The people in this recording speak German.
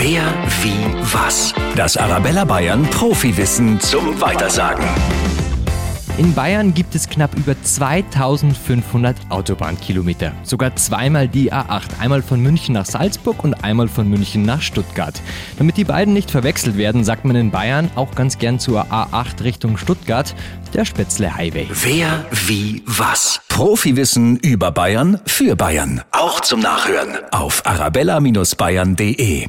Wer, wie, was? Das Arabella Bayern Profiwissen zum Weitersagen. In Bayern gibt es knapp über 2500 Autobahnkilometer. Sogar zweimal die A8. Einmal von München nach Salzburg und einmal von München nach Stuttgart. Damit die beiden nicht verwechselt werden, sagt man in Bayern auch ganz gern zur A8 Richtung Stuttgart, der Spätzle Highway. Wer, wie, was? Profiwissen über Bayern für Bayern. Auch zum Nachhören auf arabella-bayern.de.